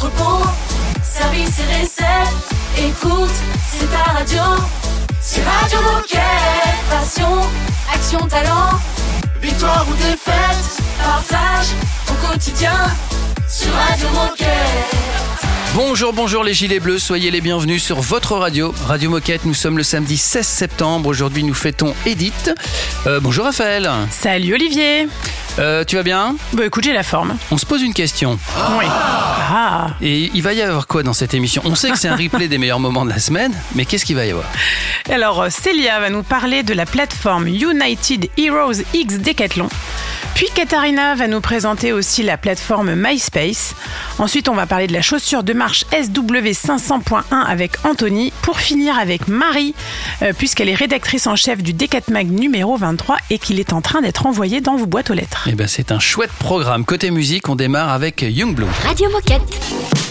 entrepôt, service et recettes. Écoute, c'est ta radio. C'est Radio Moquette. Passion, action, talent. Victoire ou défaite, partage au quotidien sur Radio Moquette. Bonjour, bonjour les gilets bleus, soyez les bienvenus sur votre radio, Radio Moquette. Nous sommes le samedi 16 septembre. Aujourd'hui, nous fêtons Edith. Euh, bonjour Raphaël. Salut Olivier. Euh, tu vas bien Bah écoute, j'ai la forme. On se pose une question. Oui. Ah. Et il va y avoir quoi dans cette émission? On sait que c'est un replay des meilleurs moments de la semaine, mais qu'est-ce qu'il va y avoir? Alors, euh, Célia va nous parler de la plateforme United Heroes X Decathlon. Puis Katharina va nous présenter aussi la plateforme MySpace. Ensuite, on va parler de la chaussure de marche SW500.1 avec Anthony. Pour finir avec Marie, euh, puisqu'elle est rédactrice en chef du Decatmag numéro 23 et qu'il est en train d'être envoyé dans vos boîtes aux lettres. Eh ben, c'est un chouette programme. Côté musique, on démarre avec Youngblood. Radio Moquette.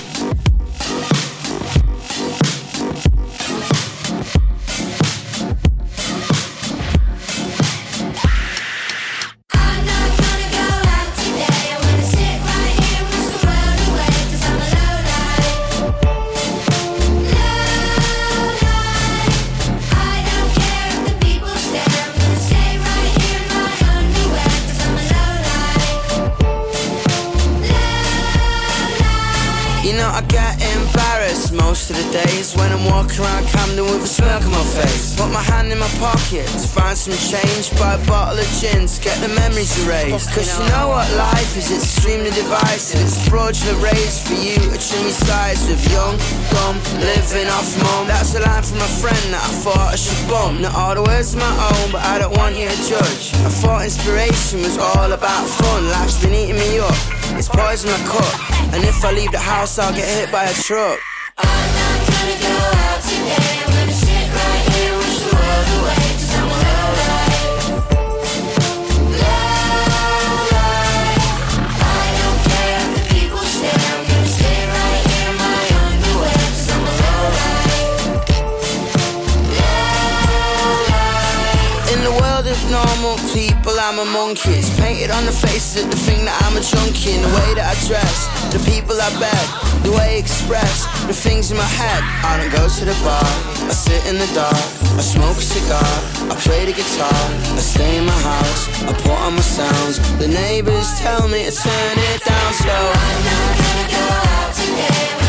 Most of the days when I'm walking around Camden with a smirk on my face. Put my hand in my pocket to find some change, buy a bottle of gin to get the memories erased. Cause you know what life is, it's extremely divisive. It's fraudulent raised for you to trim your sides with young, dumb, living off mom. That's a line from a friend that I thought I should bump. Not all the words are my own, but I don't want you to judge. I thought inspiration was all about fun. Life's been eating me up. It's poison I cut. And if I leave the house, I'll get hit by a truck yeah. I'm a monkey. It's painted on the faces of the thing that I'm a junkie. In the way that I dress, the people I beg, the way I express, the things in my head. I don't go to the bar, I sit in the dark, I smoke a cigar, I play the guitar, I stay in my house, I put on my sounds. The neighbors tell me to turn it down slow. I'm not gonna go out today.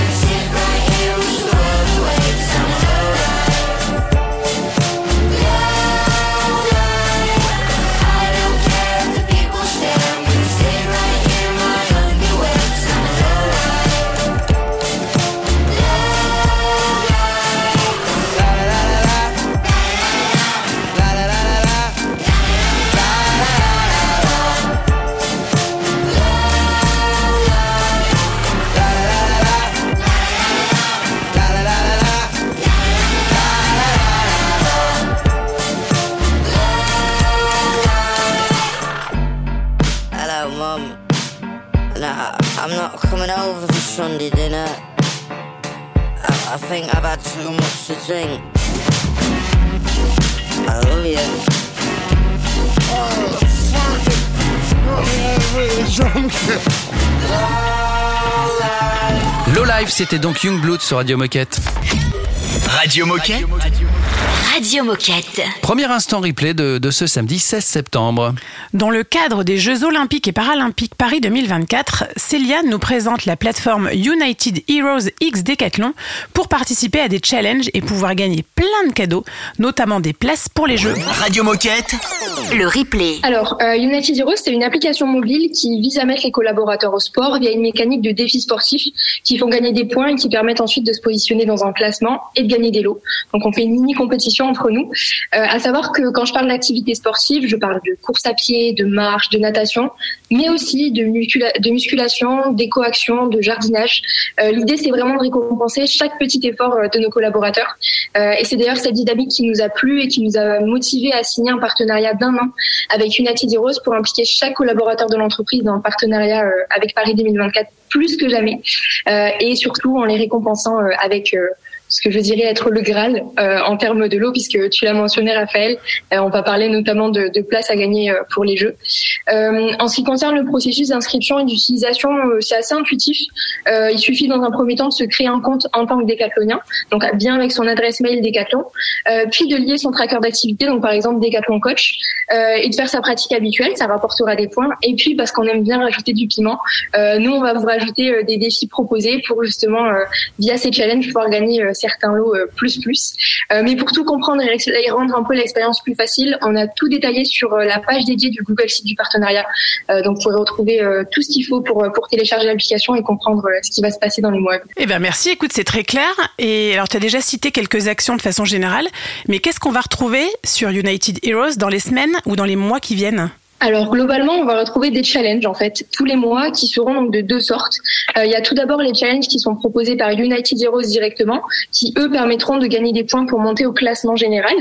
Coming over for Sunday dinner. I, I think I've had too much to drink. I love you. Low Life, c'était donc Youngblood sur Radio Moquette. Radio Moquette. Radio Moquette. Premier instant replay de, de ce samedi 16 septembre. Dans le cadre des Jeux Olympiques et Paralympiques Paris 2024, Célia nous présente la plateforme United Heroes X Decathlon pour participer à des challenges et pouvoir gagner plein de cadeaux, notamment des places pour les Jeux. Radio Moquette. Le replay. Alors, euh, United Heroes, c'est une application mobile qui vise à mettre les collaborateurs au sport via une mécanique de défis sportifs qui font gagner des points et qui permettent ensuite de se positionner dans un classement et de gagner des lots. Donc, on fait une mini compétition entre nous. Euh, à savoir que quand je parle d'activité sportive, je parle de course à pied, de marche, de natation, mais aussi de, muscula- de musculation, d'éco-action, de jardinage. Euh, L'idée, c'est vraiment de récompenser chaque petit effort euh, de nos collaborateurs. Et c'est d'ailleurs cette dynamique qui nous a plu et qui nous a motivé à signer un partenariat d'un an avec United Heroes pour impliquer chaque collaborateur de l'entreprise dans le partenariat avec Paris 2024 plus que jamais. Et surtout en les récompensant avec ce que je dirais être le Graal euh, en termes de l'eau, puisque tu l'as mentionné, Raphaël. Euh, on va parler notamment de, de places à gagner euh, pour les Jeux. Euh, en ce qui concerne le processus d'inscription et d'utilisation, c'est assez intuitif. Il suffit dans un premier temps de se créer un compte en tant que décathlonien, donc bien avec son adresse mail Décathlon, puis de lier son tracker d'activité, donc par exemple Décathlon Coach, et de faire sa pratique habituelle, ça rapportera des points. Et puis parce qu'on aime bien rajouter du piment, nous on va vous rajouter des défis proposés pour justement via ces challenges pouvoir gagner certains lots euh, plus plus. Euh, mais pour tout comprendre et rendre un peu l'expérience plus facile, on a tout détaillé sur euh, la page dédiée du Google Site du partenariat. Donc vous pourrez retrouver tout ce qu'il faut pour, pour télécharger l'application et comprendre ce qui va se passer dans les mois. Eh ben merci, écoute, c'est très clair. Et alors, tu as déjà cité quelques actions de façon générale, mais qu'est-ce qu'on va retrouver sur United Heroes dans les semaines ou dans les mois qui viennent? Alors globalement, on va retrouver des challenges en fait tous les mois qui seront donc de deux sortes. Euh, il y a tout d'abord les challenges qui sont proposés par United Heroes directement, qui eux permettront de gagner des points pour monter au classement général.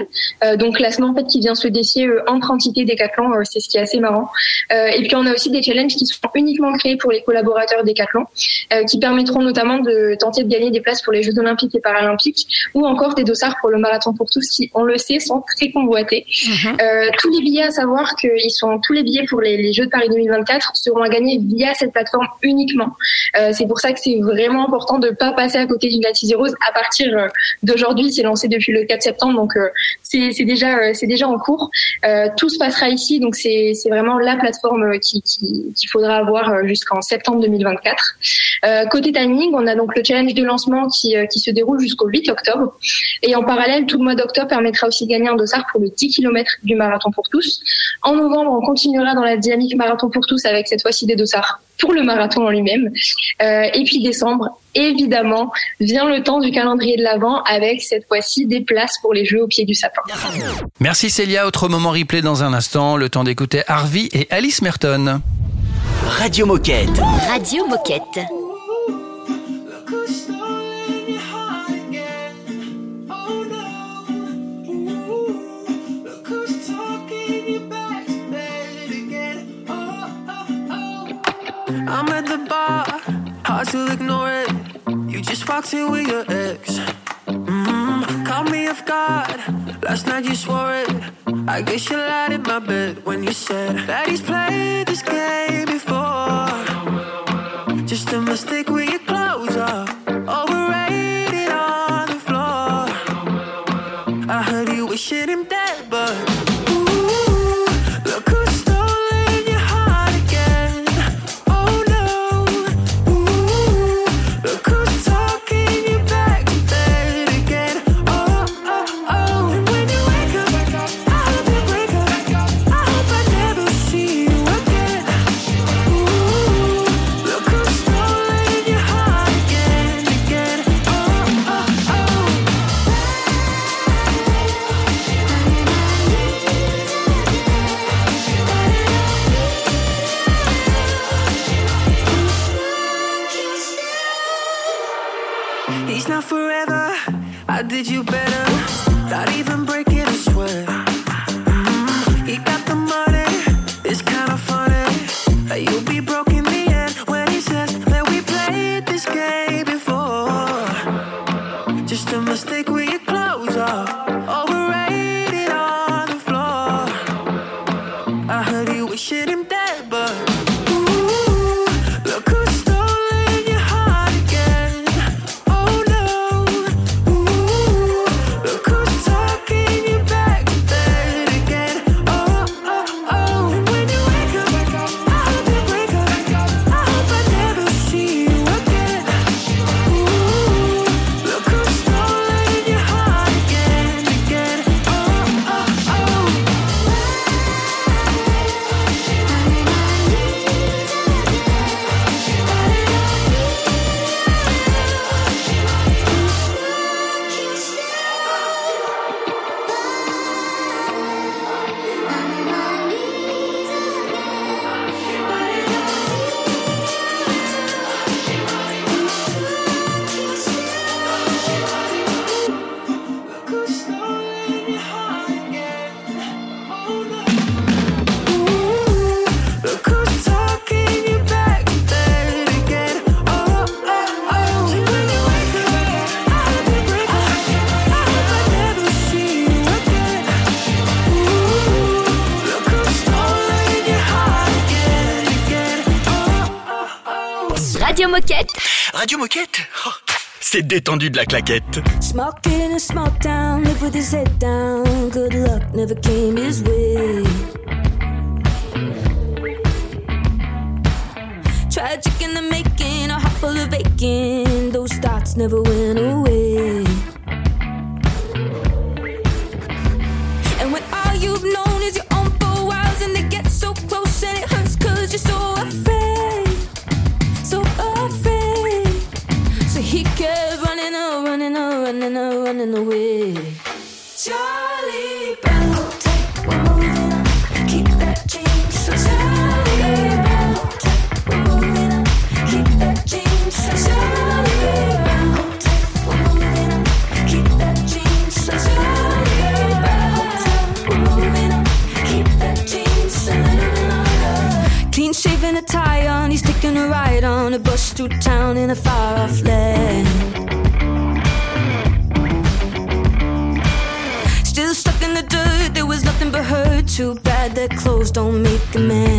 Euh, donc classement en fait qui vient se défier euh, entre entités Decathlon, euh, c'est ce qui est assez marrant. Euh, et puis on a aussi des challenges qui sont uniquement créés pour les collaborateurs Decathlon, euh, qui permettront notamment de tenter de gagner des places pour les Jeux Olympiques et Paralympiques, ou encore des dossards pour le marathon pour tous, qui on le sait sont très convoités. Euh, tous les billets, à savoir qu'ils sont tous les billets pour les, Jeux de Paris 2024 seront à gagner via cette plateforme uniquement. Euh, c'est pour ça que c'est vraiment important de pas passer à côté d'une United Heroes à partir euh, d'aujourd'hui. C'est lancé depuis le 4 septembre, donc euh, c'est déjà en cours. Euh, tout se passera ici, donc c'est vraiment la plateforme euh, qui qui- qu'il faudra avoir euh, jusqu'en septembre 2024. Euh, côté timing, on a donc le challenge de lancement qui qui se déroule jusqu'au 8 octobre. Et en parallèle, tout le mois d'octobre permettra aussi de gagner un dossard pour le 10 km du marathon pour tous. En novembre, on continuera dans la dynamique marathon pour tous avec cette fois-ci des dossards pour le marathon en lui-même. Euh, et puis décembre, évidemment, vient le temps du calendrier de l'Avent avec cette fois-ci des places pour les Jeux au pied du sapin. Merci Célia, autre moment replay dans un instant, le temps d'écouter Harvey et Alice Merton. Radio Moquette. Radio Moquette. At the bar, hard to ignore it. You just walked in with your ex. Mm, caught me off guard. Last night you swore it. I guess you lied in my bed when you said that he's played this game before. Just a mistake with your clothes off. He's not forever. I did you better. Not even breaking Détendu de la claquette. Kid in a small town, live with his head down. Good luck never came his way. Tragic in the making, a heart full of aching. Those thoughts never went away. Through town in a far off land. Still stuck in the dirt, there was nothing but hurt. Too bad that clothes don't make a man.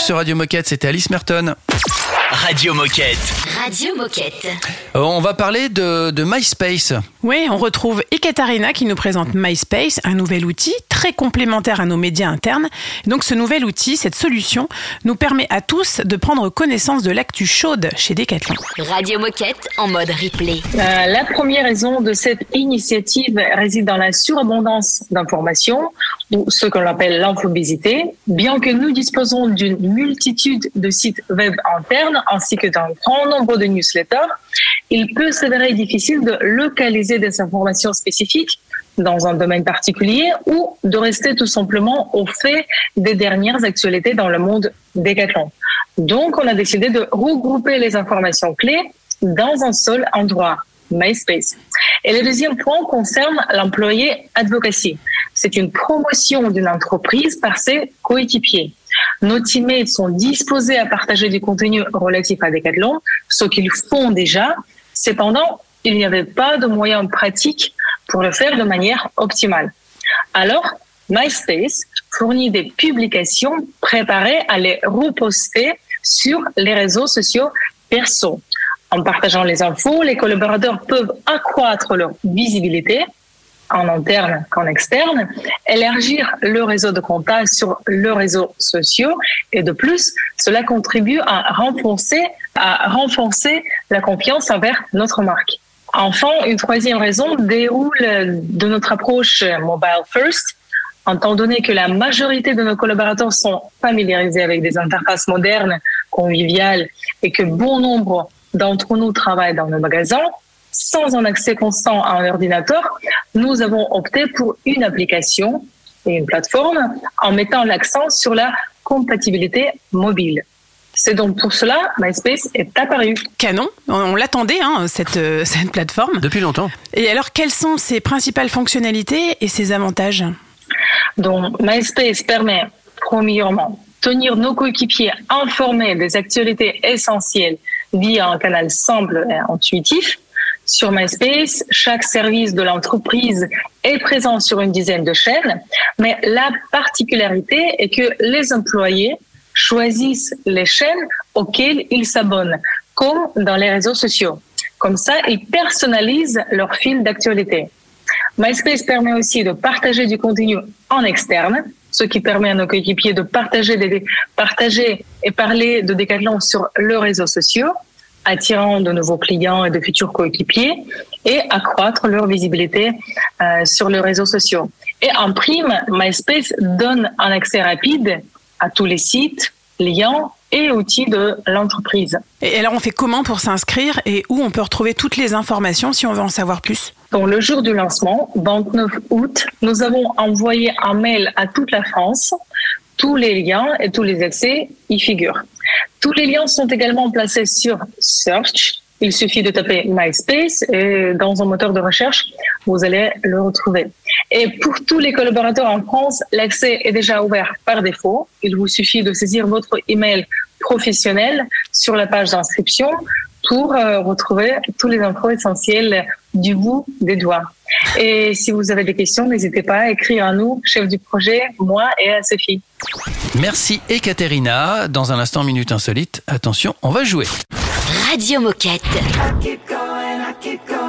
Sur Radio Moquette, c'était Alice Merton. Radio Moquette. Radio Moquette. Euh, on va parler de, de MySpace. Oui, on retrouve Ekaterina qui nous présente MySpace, un nouvel outil très complémentaire à nos médias internes. Donc ce nouvel outil, cette solution, nous permet à tous de prendre connaissance de l'actu chaude chez Decathlon. Radio Moquette en mode replay. Euh, la première raison de cette initiative réside dans la surabondance d'informations, ou ce qu'on appelle l'infobésité. Bien que nous disposons d'une multitude de sites web internes ainsi que d'un grand nombre de newsletters, il peut s'avérer difficile de localiser des informations spécifiques dans un domaine particulier ou de rester tout simplement au fait des dernières actualités dans le monde Decathlon. Donc, on a décidé de regrouper les informations clés dans un seul endroit, MySpace. Et le deuxième point concerne l'employé advocacy. C'est une promotion d'une entreprise par ses coéquipiers. Nos teammates sont disposés à partager du contenu relatif à Decathlon, ce qu'ils font déjà. Cependant, il n'y avait pas de moyens pratiques pour le faire de manière optimale. Alors, MySpace fournit des publications préparées à les reposter sur les réseaux sociaux perso. En partageant les infos, les collaborateurs peuvent accroître leur visibilité en interne qu'en externe, élargir le réseau de contacts sur leurs réseaux sociaux et de plus, cela contribue à renforcer, à renforcer la confiance envers notre marque. Enfin, une troisième raison déroule de notre approche mobile first. Étant donné que la majorité de nos collaborateurs sont familiarisés avec des interfaces modernes, conviviales et que bon nombre d'entre nous travaillent dans nos magasins, sans un accès constant à un ordinateur, nous avons opté pour une application et une plateforme en mettant l'accent sur la compatibilité mobile. C'est donc pour cela MySpace est apparu. Canon, on, l'attendait, hein, cette, euh, cette plateforme. Depuis longtemps. Et alors, quelles sont ses principales fonctionnalités et ses avantages? Donc, MySpace permet, premièrement, tenir nos coéquipiers informés des actualités essentielles via un canal simple et intuitif. Sur MySpace, chaque service de l'entreprise est présent sur une dizaine de chaînes, mais la particularité est que les employés choisissent les chaînes auxquelles ils s'abonnent, comme dans les réseaux sociaux. Comme ça, ils personnalisent leur fil d'actualité. MySpace permet aussi de partager du contenu en externe, ce qui permet à nos coéquipiers de partager, et parler de Decathlon sur leurs réseaux sociaux, attirant de nouveaux clients et de futurs coéquipiers et accroître leur visibilité euh, sur les réseaux sociaux. Et en prime, MySpace donne un accès rapide à tous les sites, liens et outils de l'entreprise. Et alors, on fait comment pour s'inscrire et où on peut retrouver toutes les informations si on veut en savoir plus? Donc, le jour du lancement, 29 août, nous avons envoyé un mail à toute la France. Tous les liens et tous les accès y figurent. Tous les liens sont également placés sur Search. Il suffit de taper MySpace et dans un moteur de recherche, vous allez le retrouver. Et pour tous les collaborateurs en France, l'accès est déjà ouvert par défaut. Il vous suffit de saisir votre email professionnel sur la page d'inscription pour euh, retrouver tous les infos essentielles du bout des doigts. Et si vous avez des questions, n'hésitez pas à écrire à nous, chef du projet, moi et à Sophie. Merci Ekaterina. Dans un instant, Minute Insolite. Attention, on va jouer. Radio Moquette. I keep going, I keep going,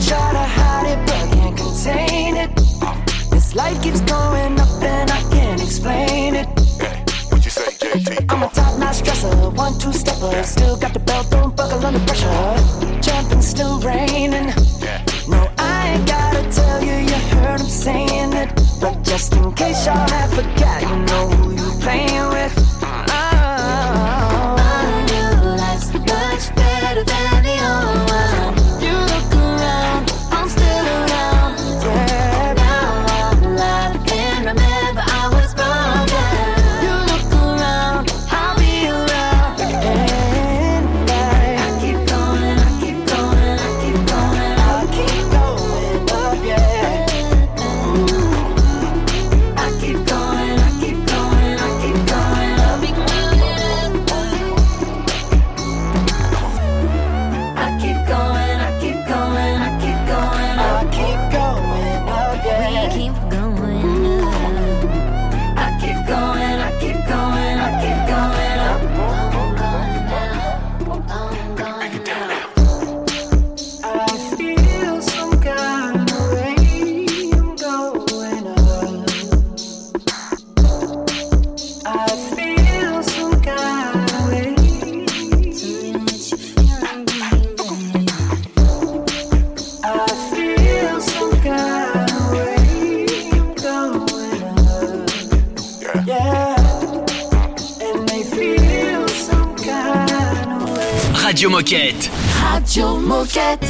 try to hide it, but can't contain it. This life keeps going up, and I can't explain it. What you say, JT? I'm a top notch dresser, one two stepper. Still got the belt, don't buckle under pressure. Jumping, still raining. Radio Moquette.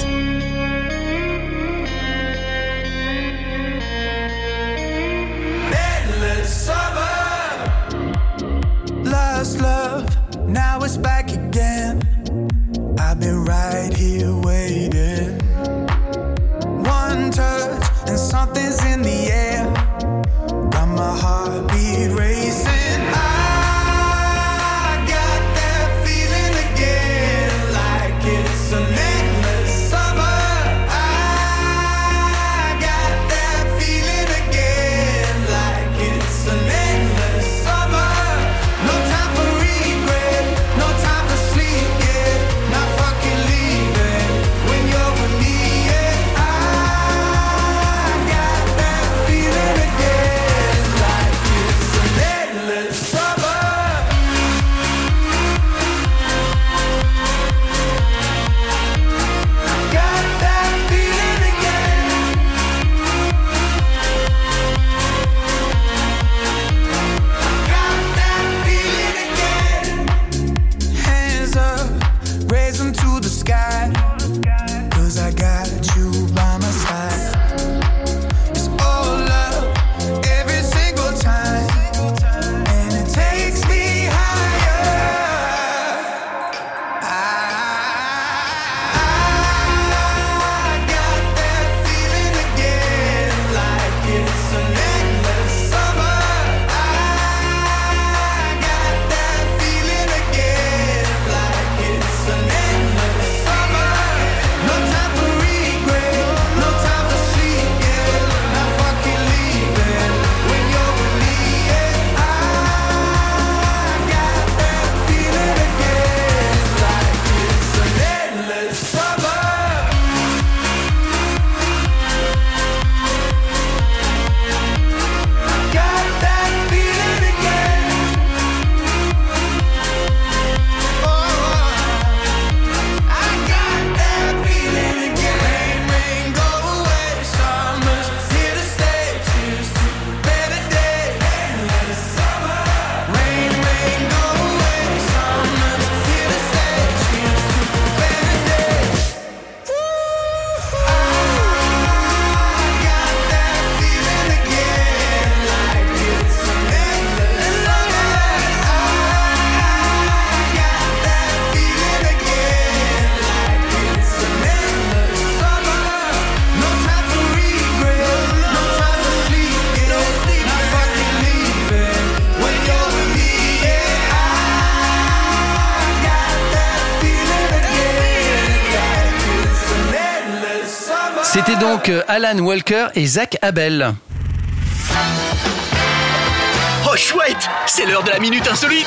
Lost love, now it's back again. I've been right here waiting. One touch and something's in the air. Got my heart C'était Alan Walker et Zach Abel. Oh chouette C'est l'heure de la minute insolite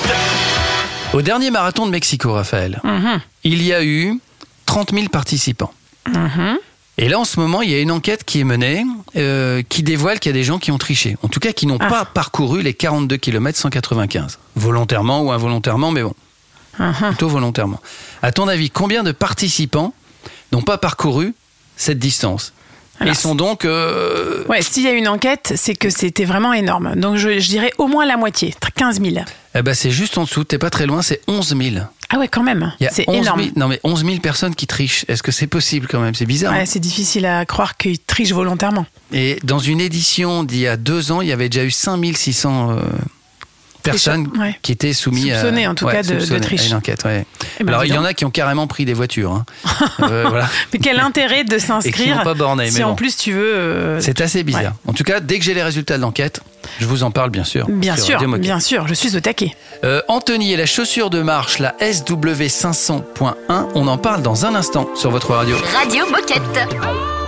Au dernier marathon de Mexico, Raphaël, Mhm. il y a eu 30 000 participants. Mhm. Et là, en ce moment, il y a une enquête qui est menée euh, qui dévoile qu'il y a des gens qui ont triché. En tout cas, qui n'ont Ah. pas parcouru les 42 km 195. Volontairement ou involontairement, mais bon, Mhm. plutôt volontairement. À ton avis, combien de participants n'ont pas parcouru cette distance? Et sont donc... euh, Ouais, s'il y a une enquête, c'est que c'était vraiment énorme. Donc je, je dirais au moins la moitié, 15 000. eh ben, c'est juste en dessous, t'es pas très loin, c'est 11 000. Ah ouais, quand même. C'est 11 000 énorme. non mais 11 000 personnes qui trichent. Est-ce que c'est possible quand même? C'est bizarre. hein Ouais, c'est difficile à croire qu'ils trichent volontairement. Et dans une édition d'il y a deux ans, il y avait déjà eu 5600 euh, personnes ouais. qui étaient soumises Soupçonnées, à, en tout cas, de- de soupçonnées à triche. une enquête. ouais. Eh ben, Alors il y en a qui ont carrément pris des voitures. hein. Euh, voilà. Mais quel intérêt de s'inscrire si mais en bon. plus tu veux... euh, C'est assez bizarre. Ouais. En tout cas, dès que j'ai les résultats de l'enquête, je vous en parle bien sûr. Bien sûr, bien sûr, je suis au taquet. Euh, Anthony et la chaussure de marche, la SW500.1, on en parle dans un instant sur votre radio. Radio Moquette.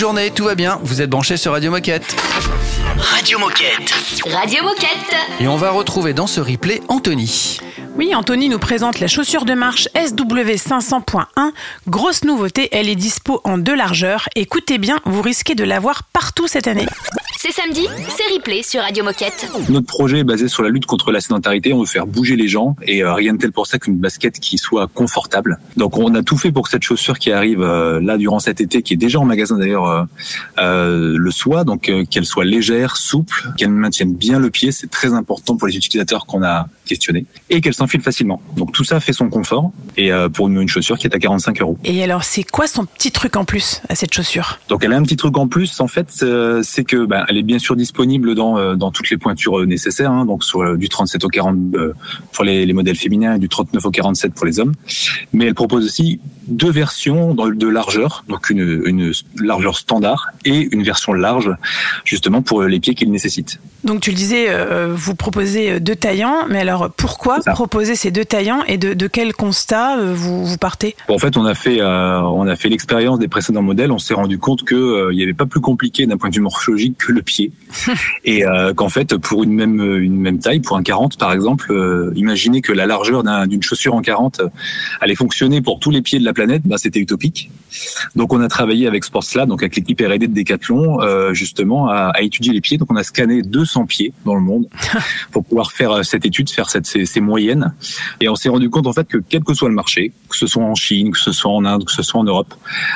Journée, tout va bien. Vous êtes branchés sur Radio Moquette. Radio Moquette. Radio Moquette. Et on va retrouver dans ce replay Anthony. Oui, Anthony nous présente la chaussure de marche SW500.1. Grosse nouveauté, elle est dispo en deux largeurs. Écoutez bien, vous risquez de l'avoir partout cette année. C'est samedi, c'est replay sur Radio Moquette. Notre projet est basé sur la lutte contre la sédentarité. On veut faire bouger les gens et euh, rien de tel pour ça qu'une basket qui soit confortable. Donc on a tout fait pour que cette chaussure qui arrive euh, là durant cet été, qui est déjà en magasin d'ailleurs, euh, le soit. Donc qu'elle soit légère, souple, qu'elle maintienne bien le pied. C'est très important pour les utilisateurs qu'on a et qu'elle s'enfile facilement. Donc tout ça fait son confort et euh, pour une, une chaussure qui est à 45 euros. Et alors, c'est quoi son petit truc en plus à cette chaussure? Donc elle a un petit truc en plus, en fait, euh, c'est que ben, elle est bien sûr disponible dans euh, dans toutes les pointures nécessaires, hein, donc sur du 37 au 40 euh, pour les, les modèles féminins et du 39 au 47 pour les hommes. Mais elle propose aussi deux versions de largeur, donc une, une largeur standard et une version large, justement pour les pieds qu'il nécessite. Donc tu le disais, vous proposez deux taillants, mais alors pourquoi proposer ces deux taillants et de, de quel constat euh, vous, vous partez? En fait, on a fait, euh, on a fait l'expérience des précédents modèles. On s'est rendu compte que euh, n'y avait pas plus compliqué d'un point de vue morphologique que le pied, et euh, qu'en fait, pour une même une même taille, pour un 40 par exemple, imaginez que la largeur d'un- d'une chaussure en 40 euh, allait fonctionner pour tous les pieds de la planète, bah, c'était utopique. Donc, on a travaillé avec Sportslab, donc avec l'équipe R&D de Decathlon, justement à, à étudier les pieds. Donc, on a scanné 200 pieds dans le monde pour pouvoir faire cette étude, faire cette, ces, ces moyennes. Et on s'est rendu compte en fait que quel que soit le marché, que ce soit en Chine, que ce soit en Inde, que ce soit en Europe,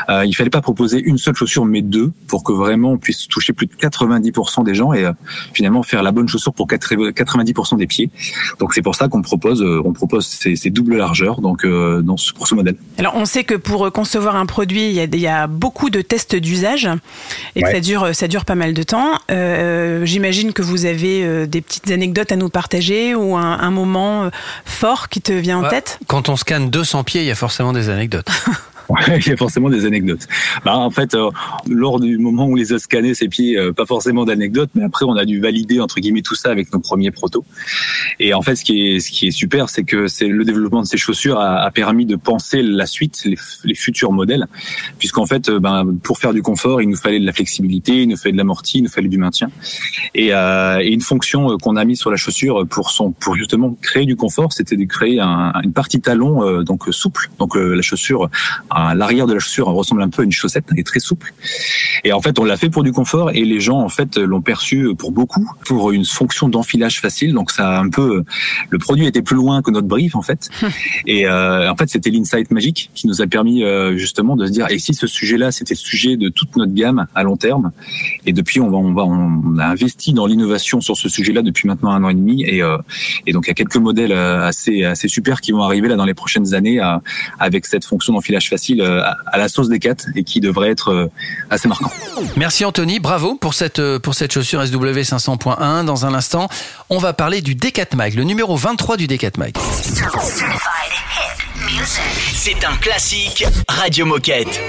euh, il fallait pas proposer une seule chaussure mais deux pour que vraiment on puisse toucher plus de 90% des gens et euh, finalement faire la bonne chaussure pour 80 90% des pieds. Donc c'est pour ça qu'on propose euh, on propose ces, ces doubles largeurs donc euh, dans ce, pour ce modèle. Alors on sait que pour concevoir un produit, il y a, il y a beaucoup de tests d'usage et que ça dure, ça dure pas mal de temps. J'imagine que vous avez des petites anecdotes à nous partager ou un, un moment euh, fort qui te vient en Ouais, tête? Quand on scanne 200 pieds, il y a forcément des anecdotes. Il y a forcément des anecdotes. Bah, en fait, euh, lors du moment où les a scannés, ces pieds, euh, pas forcément d'anecdotes, mais après, on a dû valider, entre guillemets, tout ça avec nos premiers protos. Et en fait, ce qui est, super, c'est que le développement de ces chaussures a, permis de penser la suite, les, futurs modèles, puisqu'en fait, euh, ben, pour faire du confort, il nous fallait de la flexibilité, il nous fallait de l'amorti, il nous fallait du maintien. Et, une fonction qu'on a mis sur la chaussure pour justement créer du confort, c'était de créer un- une partie talon donc souple. Donc la chaussure, à l'arrière de la chaussure ressemble un peu à une chaussette, elle est très souple. Et en fait, on l'a fait pour du confort et les gens en fait l'ont perçu pour beaucoup pour une fonction d'enfilage facile. Donc ça a un peu, le produit était plus loin que notre brief en fait. Et euh, en fait, c'était l'insight magique qui nous a permis euh, justement de se dire et si ce sujet-là, c'était le sujet de toute notre gamme à long terme. Et depuis, on va, on va, on a investi dans l'innovation sur ce sujet-là depuis maintenant un an et demi. Et, euh, et donc, il y a quelques modèles euh, assez, assez super qui vont arriver là dans les prochaines années euh, avec cette fonction d'enfilage facile euh, à, la sauce des 4 et qui devrait être euh, assez marquant. Merci Anthony, bravo pour cette, euh, pour cette chaussure SW 500.1. Dans un instant, on va parler du D4 Mag, le numéro 23 du D4 Mag. C'est un classique Radio Moquette.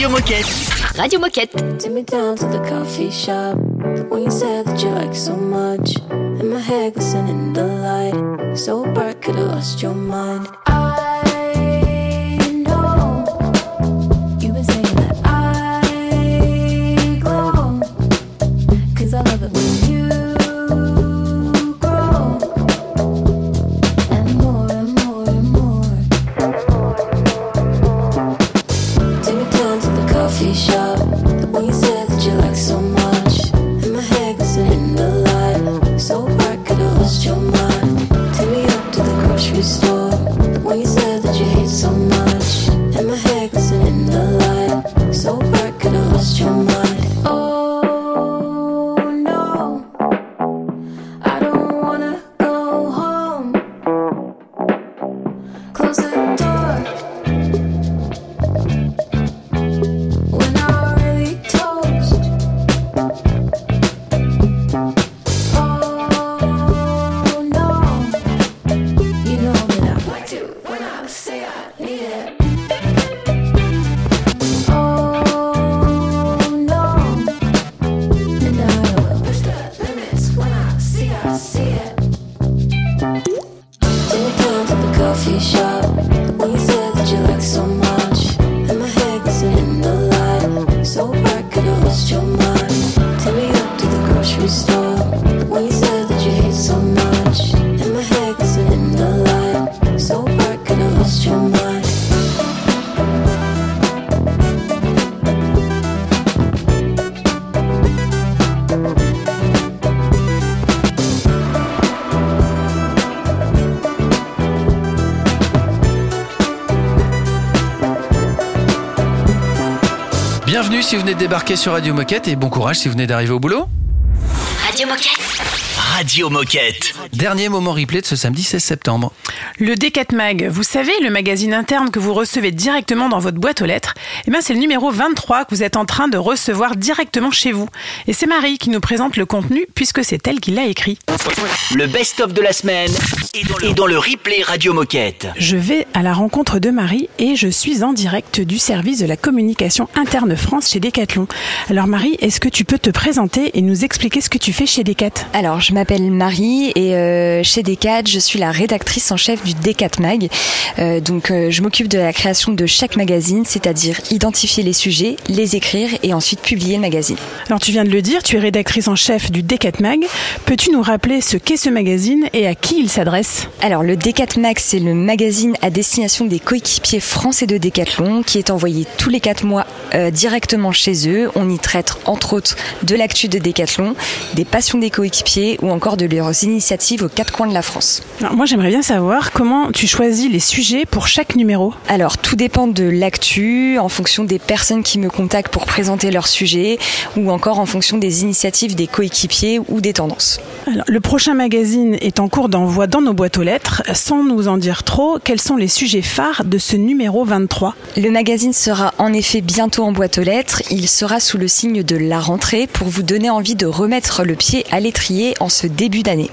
Radio Moquette. Radio Moquette. Take me down to the coffee shop. When you said that you like so much. In my head, glistening in the light. So bright, could've lost your mind. That you hate so much. Débarquer sur Radio Moquette et bon courage si vous venez d'arriver au boulot. Radio Moquette. Radio Moquette. Dernier moment replay de ce samedi 16 septembre. Le D4 Mag, vous savez, le magazine interne que vous recevez directement dans votre boîte aux lettres, eh bien c'est le numéro 23 que vous êtes en train de recevoir directement chez vous. Et c'est Marie qui nous présente le contenu puisque c'est elle qui l'a écrit. Le best-of de la semaine est dans le replay Radio Moquette. Je vais à la rencontre de Marie et je suis en direct du service de la communication interne France chez Decathlon. Alors Marie, est-ce que tu peux te présenter et nous expliquer ce que tu fais chez Decat? Alors, je m'appelle Marie et euh, chez Decat, je suis la rédactrice en chef du Decat Mag. Euh, donc, euh, je m'occupe de la création de chaque magazine, c'est-à-dire identifier les sujets, les écrire et ensuite publier le magazine. Alors tu viens de le dire, tu es rédactrice en chef du Decat Mag. Peux-tu nous rappeler ce qu'est ce magazine et à qui il s'adresse? Alors, le Decat Mag, c'est le magazine à destination des coéquipiers français de Decathlon qui est envoyé tous les quatre mois euh, directement chez eux. On y traite entre autres de l'actu de Decathlon, des passions des coéquipiers ou encore de leurs initiatives aux quatre coins de la France. Alors, moi j'aimerais bien savoir comment tu choisis les sujets pour chaque numéro. Alors, tout dépend de l'actu, en fonction des personnes qui me contactent pour présenter leur sujet ou encore en fonction des initiatives des coéquipiers ou des tendances. Alors, le prochain magazine est en cours d'envoi dans nos boîtes aux lettres. Sans nous en dire trop, quels sont les sujets phares de ce numéro 23 Le magazine sera en effet bientôt en boîte aux lettres. Il sera sous le signe de la rentrée pour vous donner envie de remettre le pied à l'étrier en ce début d'année.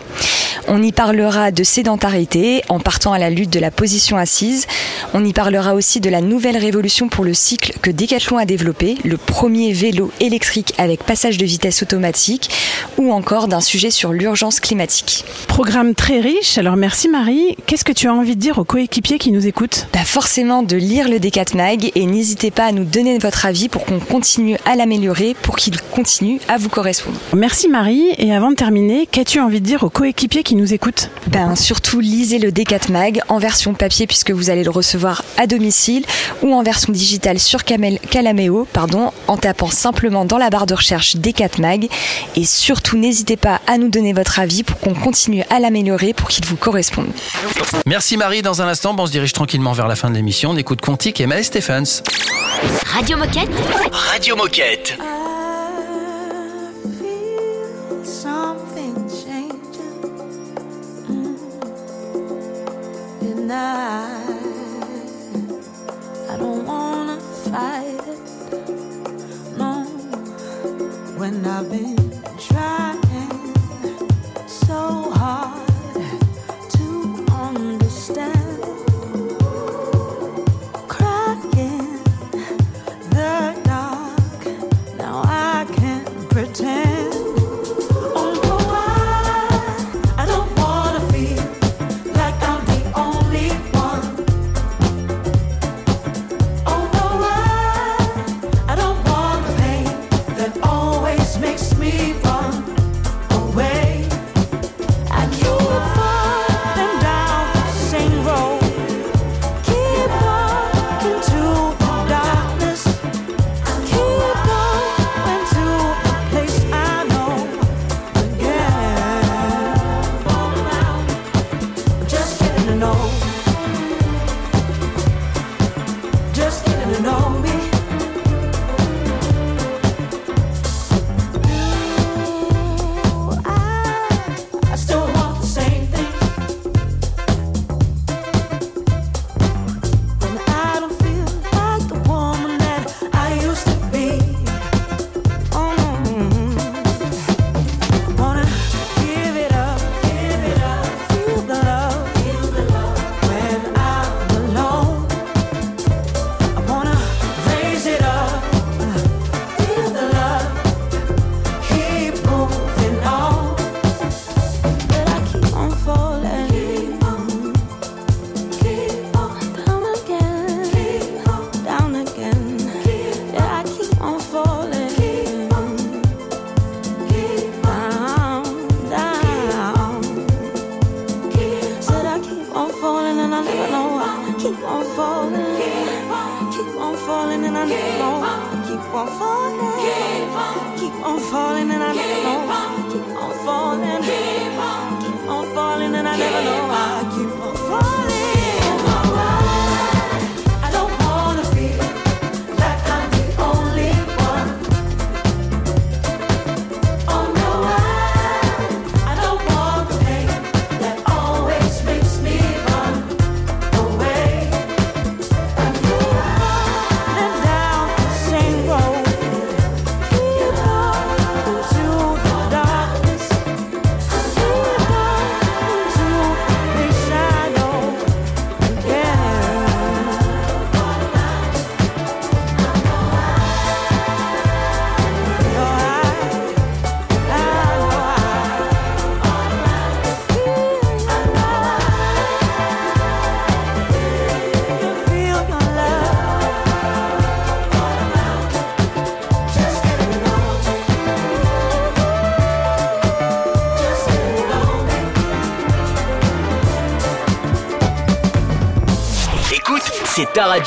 On y parlera de sédentarité en partant à la lutte de la position assise. On y parlera aussi de la nouvelle révolution pour le cycle que Decathlon a développé, le premier vélo électrique avec passage de vitesse automatique ou encore d'un sujet sur l'urgence climatique. Programme très riche. Alors merci Marie. Qu'est-ce que tu as envie de dire aux coéquipiers qui nous écoutent Bah forcément de lire le Decat Mag et n'hésitez pas à nous donner votre avis pour qu'on continue à l'améliorer, pour qu'il continue à vous correspondre. Merci Marie. Et avant de terminer, qu'as-tu envie de dire aux coéquipiers qui nous écoutent Ben surtout lisez le Decat Mag en version papier puisque vous allez le recevoir à domicile ou en version digitale sur Camel- Calameo, pardon, en tapant simplement dans la barre de recherche Decat Mag et surtout n'hésitez pas à nous donner votre avis pour qu'on continue à l'améliorer pour qu'il vous corresponde. Merci Marie. Dans un instant, bon, on se dirige tranquillement vers la fin de l'émission. On écoute Contique et Maël Stephens. Radio Moquette. Radio Moquette. Something changing, and I, I don't wanna fight it. No, when I've been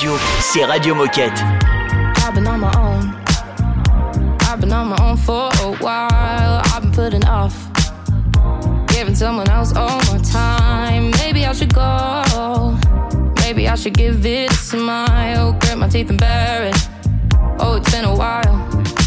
radio, c'est Radio Moquette. I've been on my own. I've been on my own for a while. I've been putting off giving someone else all my time. Maybe I should go. Maybe I should give it a smile. Grit my teeth and bear it. Oh, it's been a while.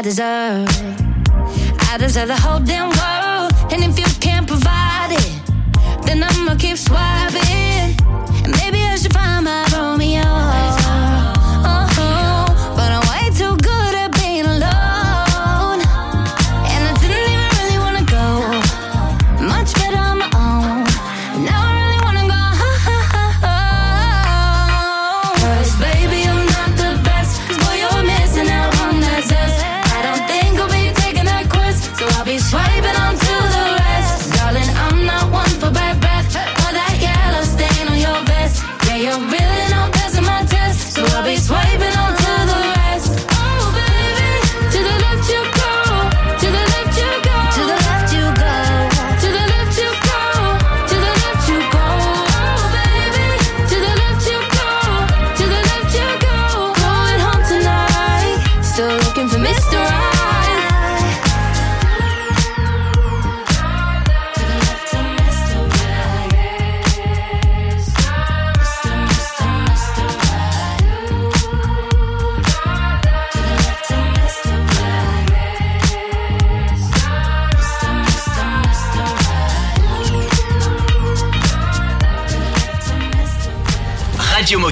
I deserve. I deserve the whole damn world. And if you can't provide it, then I'ma keep swiping. And maybe I should find my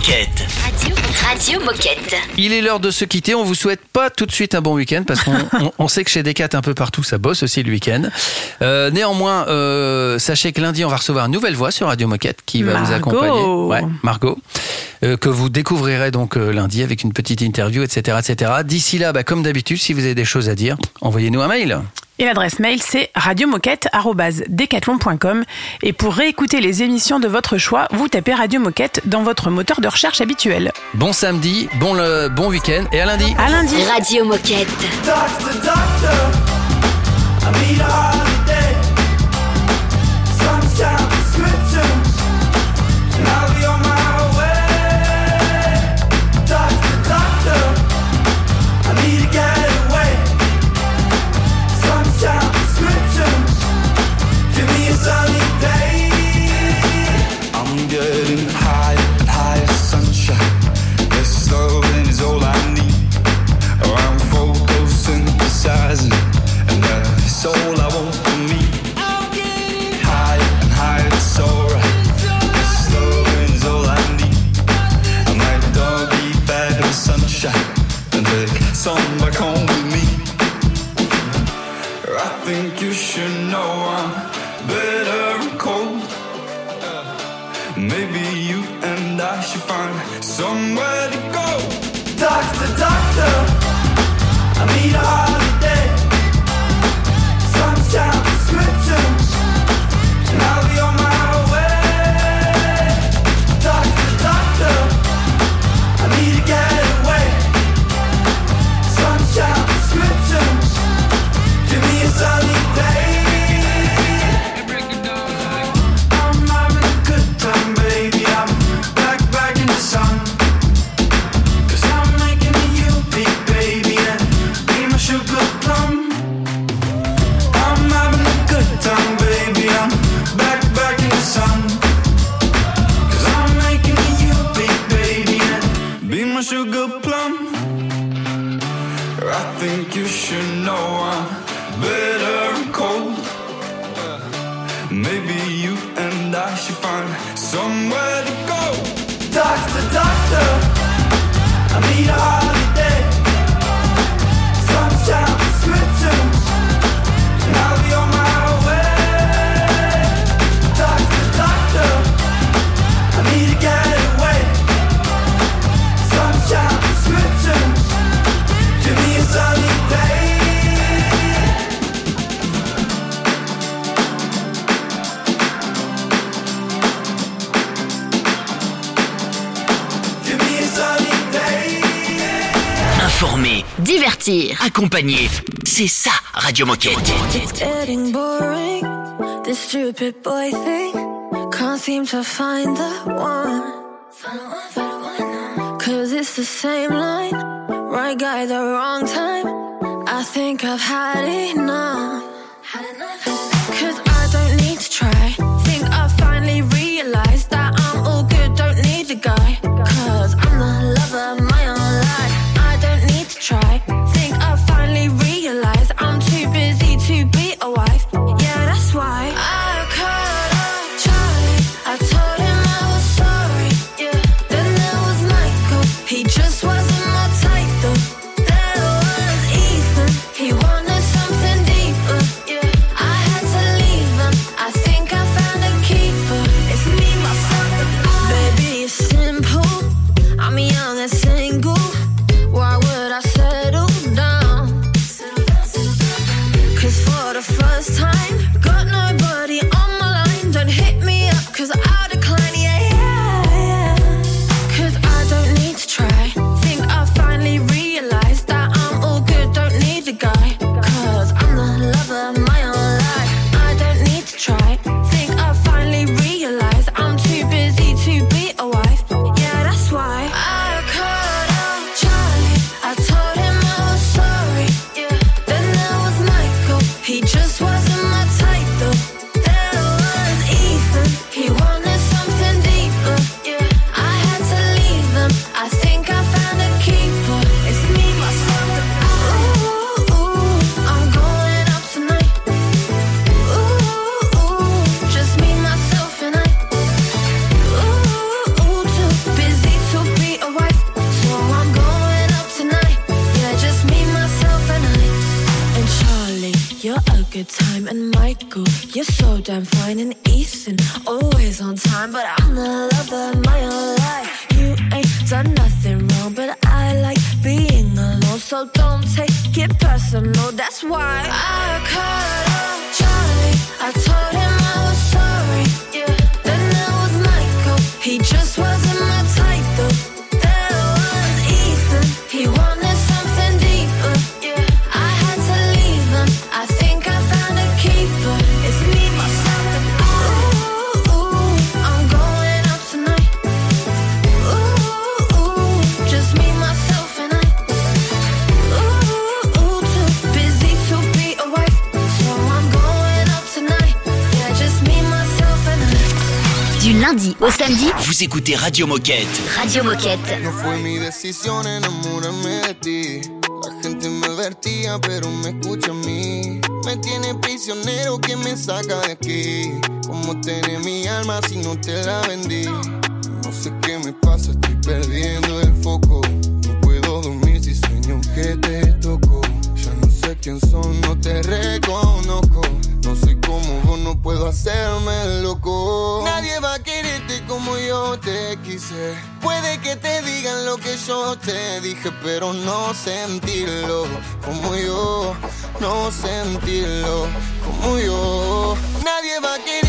Moquette. Radio, Radio Moquette. Il est l'heure de se quitter. On vous souhaite pas tout de suite un bon week-end parce qu'on on- on sait que chez Decat un peu partout ça bosse aussi le week-end. Euh, néanmoins, euh, sachez que lundi on va recevoir une nouvelle voix sur Radio Moquette qui va vous Margot. accompagner. Ouais, Margot. Euh, que vous découvrirez donc euh, lundi avec une petite interview, etc., etc. D'ici là, bah, comme d'habitude, si vous avez des choses à dire, envoyez-nous un mail. Et l'adresse mail, c'est radiomoquette.com. Et pour réécouter les émissions de votre choix, vous tapez Radio Moquette dans votre moteur de recherche habituel. Bon samedi, bon, le, bon week-end et à lundi. À lundi. Radio Moquette. Doctor, doctor, So C'est ça, Radio Moquette. It's getting boring, this stupid boy thing. Can't seem to find the one. Cause it's the same line, right guy, the wrong time. I think I've had enough. it personal, that's why I cut off. Midi, vous écoutez Radio Moquette. Radio Moquette. No fue mi decisión enamorarme de ti. La gente me advertía, pero me escucha a mí. Me tiene prisionero que me saca de aquí. ¿Cómo tener mi alma si no te la vendí? No sé qué me pasa, estoy perdiendo el foco. No puedo dormir si sueño que te toco sé quién son, no te reconozco. No sé cómo vos no puedo hacerme loco. Nadie va a quererte como yo te quise. Puede que te digan lo que yo te dije, pero no sentirlo como yo, no sentirlo como yo. Nadie va a querer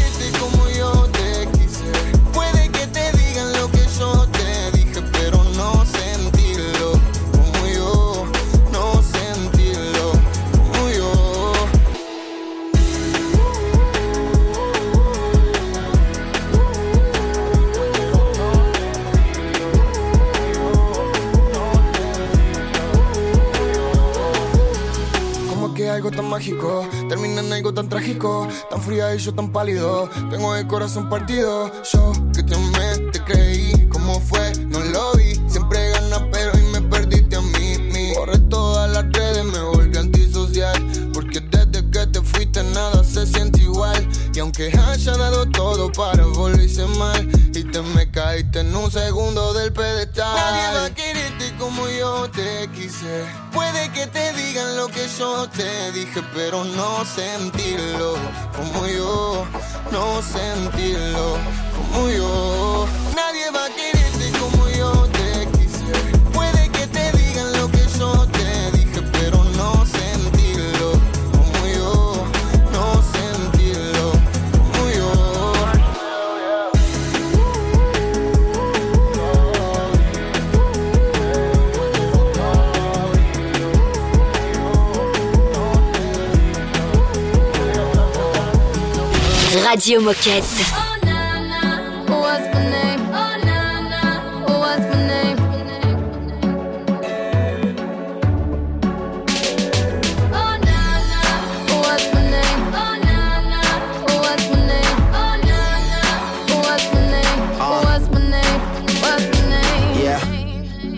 tan mágico termina en algo tan trágico, tan fría y yo tan pálido. Tengo el corazón partido. Yo que te amé, te creí. ¿Cómo fue? No lo vi. Siempre ganas, pero y me perdiste a mí. mí. Borré todas las redes, me volví antisocial. Porque desde que te fuiste nada se siente igual. Y aunque haya dado todo para volverse mal, me caíste en un segundo del pedestal. Nadie va a quererte como yo te quise. Puede que te digan lo que yo te dije, pero no sentirlo como yo, no sentirlo como yo. Nadie va a quererte como yo te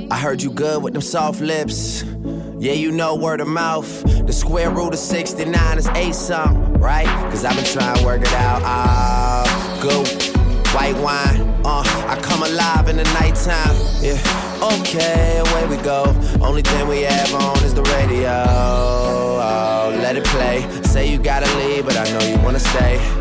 I heard you good with them soft lips. Yeah, you know word of mouth. Square root of 69 is 8 something, right? Cause I've been trying to work it out. Ah, good. White wine, uh, I come alive in the nighttime. Yeah, okay, away we go. Only thing we have on is the radio. Oh, let it play. Say you gotta leave, but I know you wanna stay.